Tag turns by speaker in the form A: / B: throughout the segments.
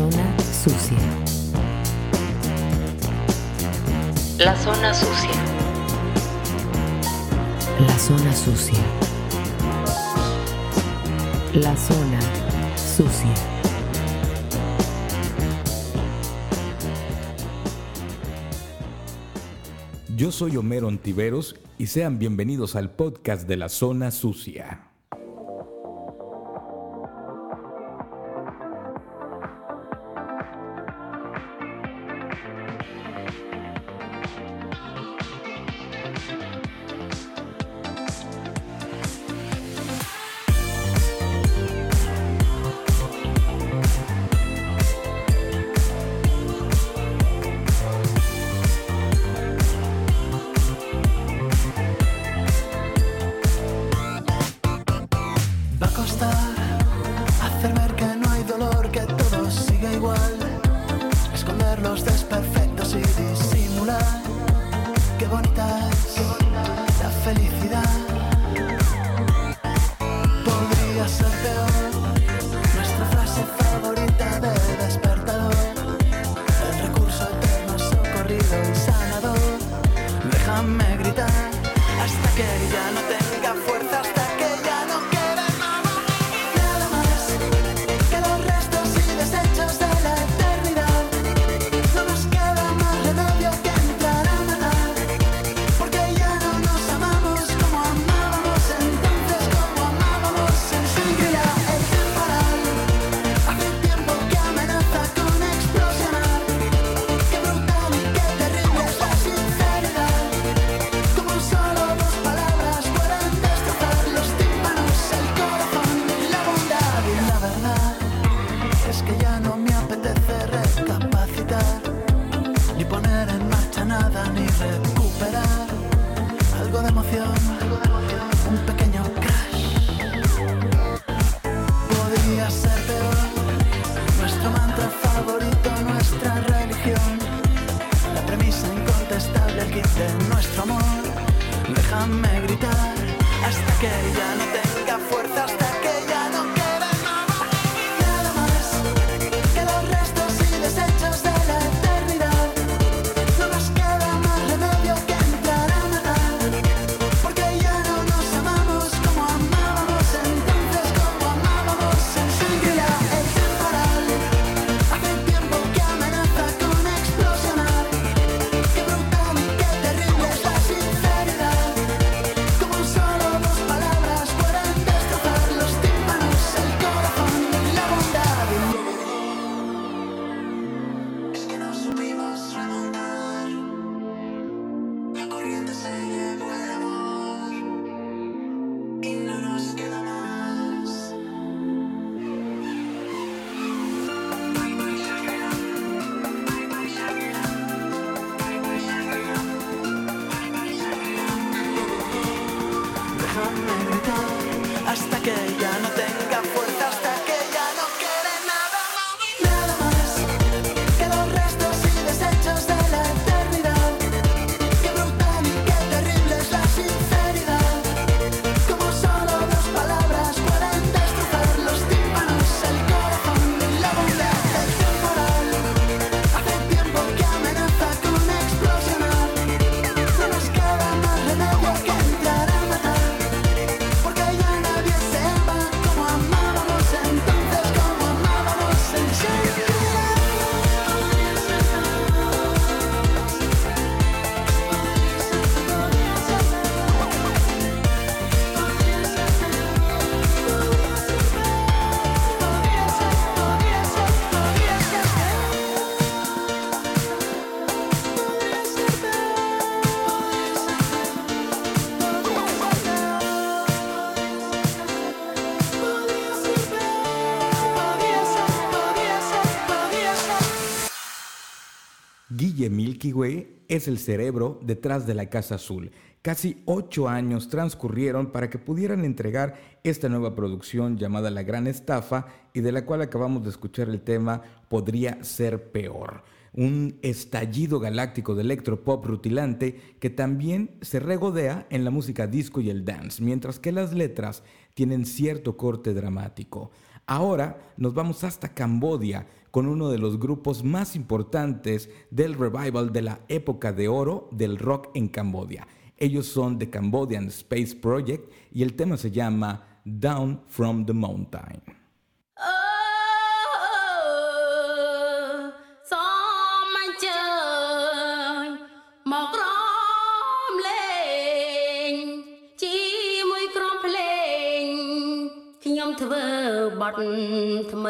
A: zona sucia. La zona sucia. La zona sucia. La zona sucia.
B: Yo soy Homero Antiveros y sean bienvenidos al podcast de la zona sucia. Guille Milky Way es el cerebro detrás de la Casa Azul. Casi ocho años transcurrieron para que pudieran entregar esta nueva producción llamada La Gran Estafa y de la cual acabamos de escuchar el tema Podría ser peor. Un estallido galáctico de electropop rutilante que también se regodea en la música disco y el dance, mientras que las letras tienen cierto corte dramático.
C: Ahora nos vamos hasta Cambodia con uno de los grupos más importantes del revival de la época de oro del rock en Cambodia. Ellos son The Cambodian Space Project y el tema se llama Down from the Mountain.
D: ថ្មី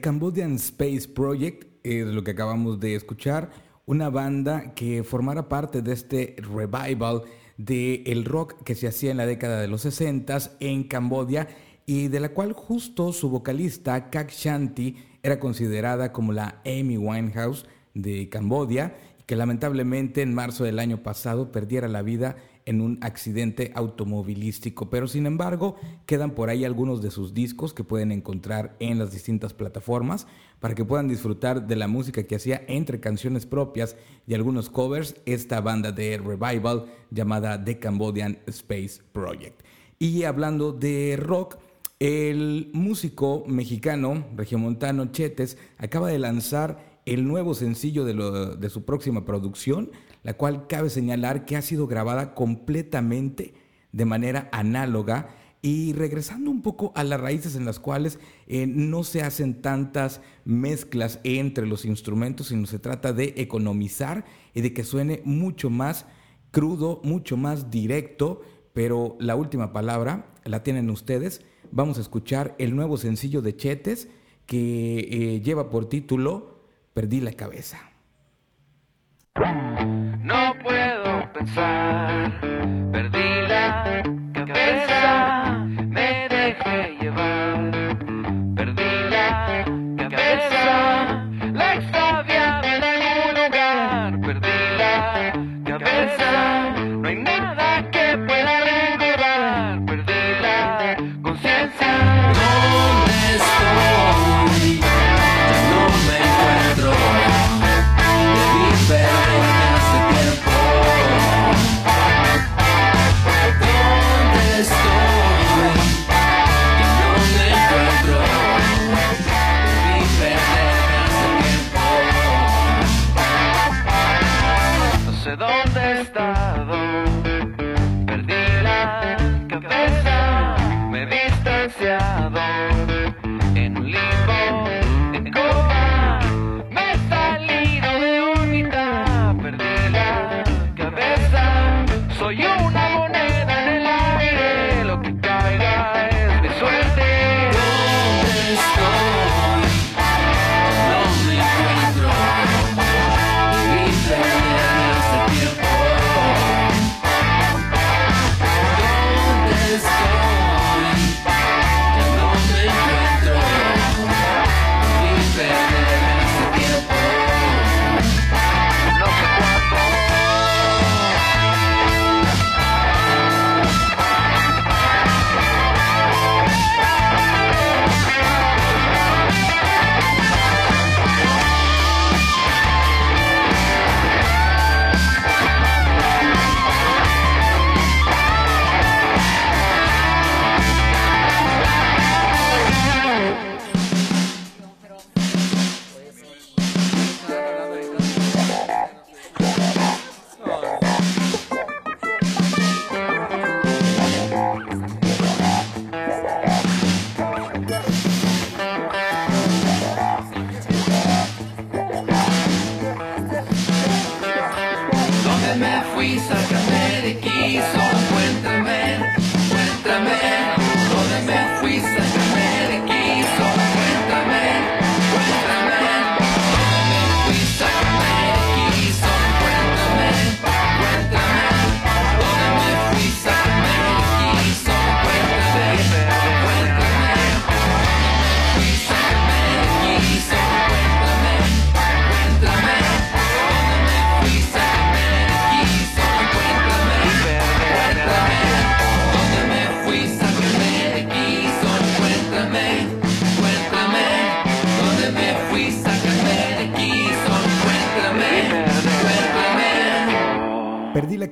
C: Cambodian Space Project es lo que acabamos de escuchar, una banda que formara parte de este revival del el rock que se hacía en la década de los 60 en Cambodia y de la cual justo su vocalista Kak Shanti era considerada como la Amy Winehouse de Cambodia que lamentablemente en marzo del año pasado perdiera la vida en un accidente automovilístico, pero sin embargo quedan por ahí algunos de sus discos que pueden encontrar en las distintas plataformas para que puedan disfrutar de la música que hacía entre canciones propias y algunos covers esta banda de revival llamada The Cambodian Space Project. Y hablando de rock, el músico mexicano regiomontano Chetes acaba de lanzar el nuevo sencillo de, de su próxima producción, la cual cabe señalar que ha sido grabada completamente de manera análoga y regresando un poco a las raíces en las cuales eh, no se hacen tantas mezclas entre los instrumentos, sino se trata de economizar y de que suene mucho más crudo, mucho más directo, pero la última palabra la tienen ustedes. Vamos a escuchar el nuevo sencillo de Chetes que eh, lleva por título Perdí la cabeza.
E: No puedo pensar, perdí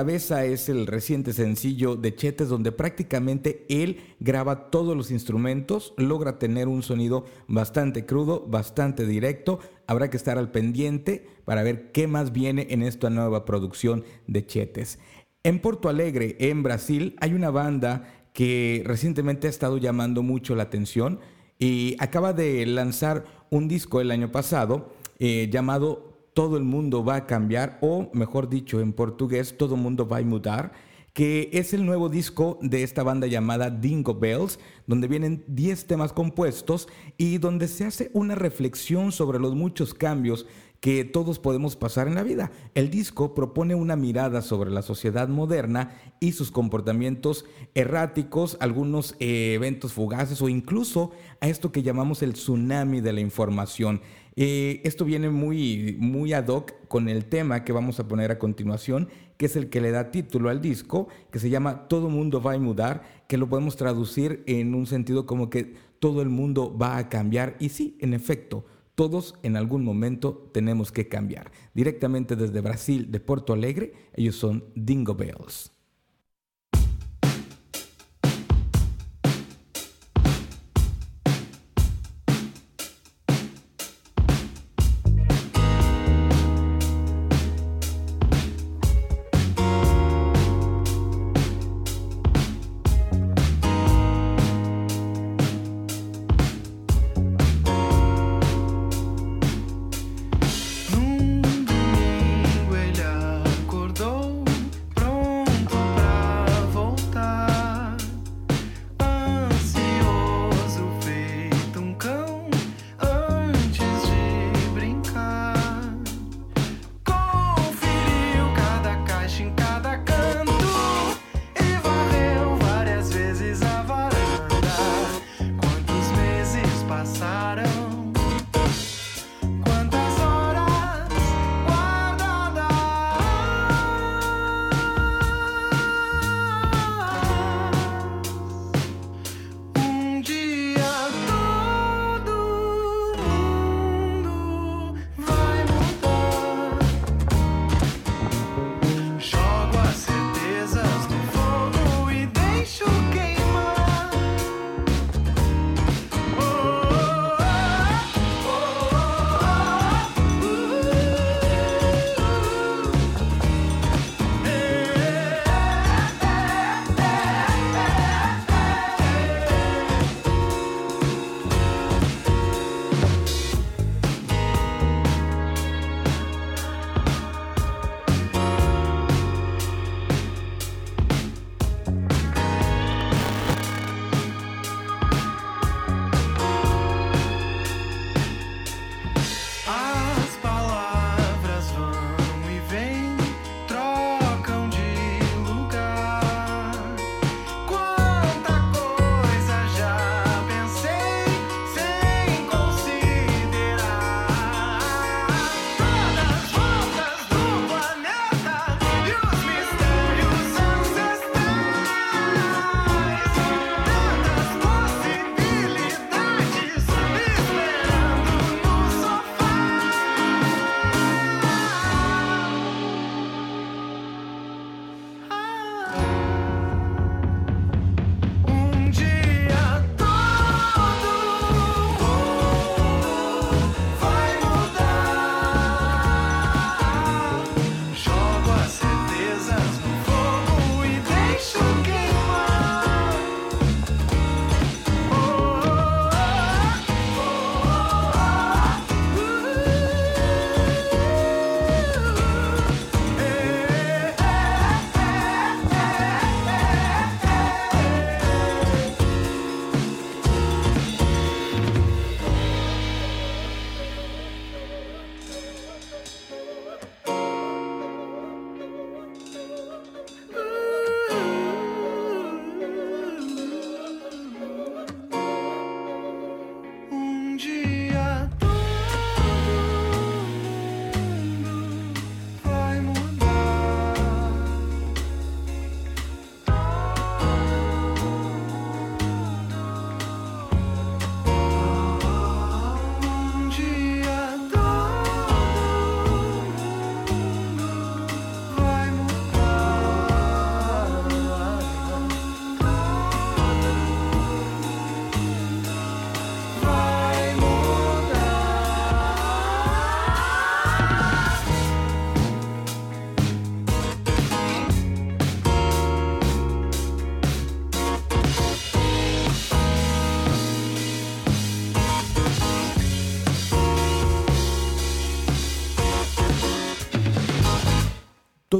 E: cabeza es
C: el reciente sencillo de Chetes donde prácticamente él graba todos los instrumentos, logra tener un sonido bastante crudo, bastante directo. Habrá que estar al pendiente para ver qué más viene en esta nueva producción de Chetes. En Porto Alegre, en Brasil, hay una banda que recientemente ha estado llamando mucho la atención y acaba de lanzar un disco el año pasado eh, llamado todo el mundo va a cambiar, o mejor dicho en portugués, todo el mundo va a mudar, que es el nuevo disco de esta banda llamada Dingo Bells, donde vienen 10 temas compuestos y donde se hace una reflexión sobre los muchos cambios que todos podemos pasar en la vida. El disco propone una mirada sobre la sociedad moderna y sus comportamientos erráticos, algunos eh, eventos fugaces o incluso a esto que llamamos el tsunami de la información.
F: Eh, esto viene muy, muy ad hoc con el tema que vamos a poner a continuación, que es el que le da título al disco, que se llama Todo mundo va a mudar, que lo podemos traducir en un sentido como que todo el mundo va a cambiar. Y sí, en efecto, todos en algún momento tenemos que cambiar. Directamente desde Brasil, de Porto Alegre, ellos son Dingo Bells.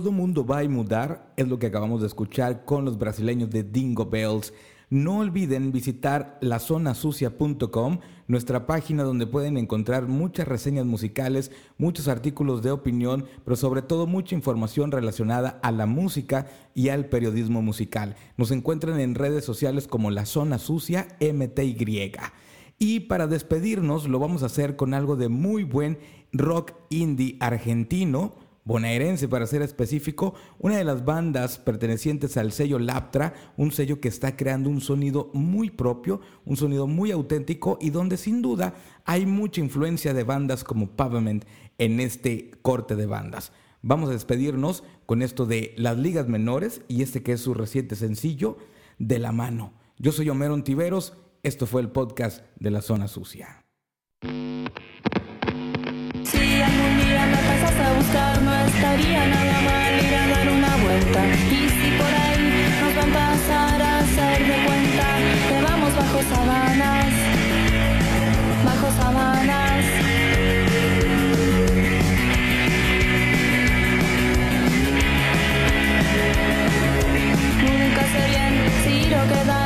F: Todo mundo va a mudar, es lo que acabamos de escuchar con los brasileños de Dingo Bells. No olviden visitar lazonasucia.com, nuestra página donde pueden encontrar muchas reseñas musicales, muchos artículos de opinión, pero sobre todo mucha información relacionada a la música y al periodismo musical. Nos encuentran en redes sociales como La Zona Sucia.
C: Y para despedirnos lo vamos a hacer con algo de muy buen rock indie argentino, bonaerense para ser específico, una de las bandas pertenecientes al sello Laptra, un sello que está creando un sonido muy propio, un sonido muy auténtico y donde sin duda hay mucha influencia de bandas como Pavement en este corte de bandas. Vamos a despedirnos con esto de las ligas menores y este que es su reciente sencillo, De la mano. Yo soy Homero Ontiveros, esto fue el podcast de la zona sucia. estaría nada mal ir a dar una vuelta.
G: Y si por ahí nos van a pasar a hacer de
H: cuenta que vamos bajo sabanas, bajo sabanas. Nunca sé bien si lo queda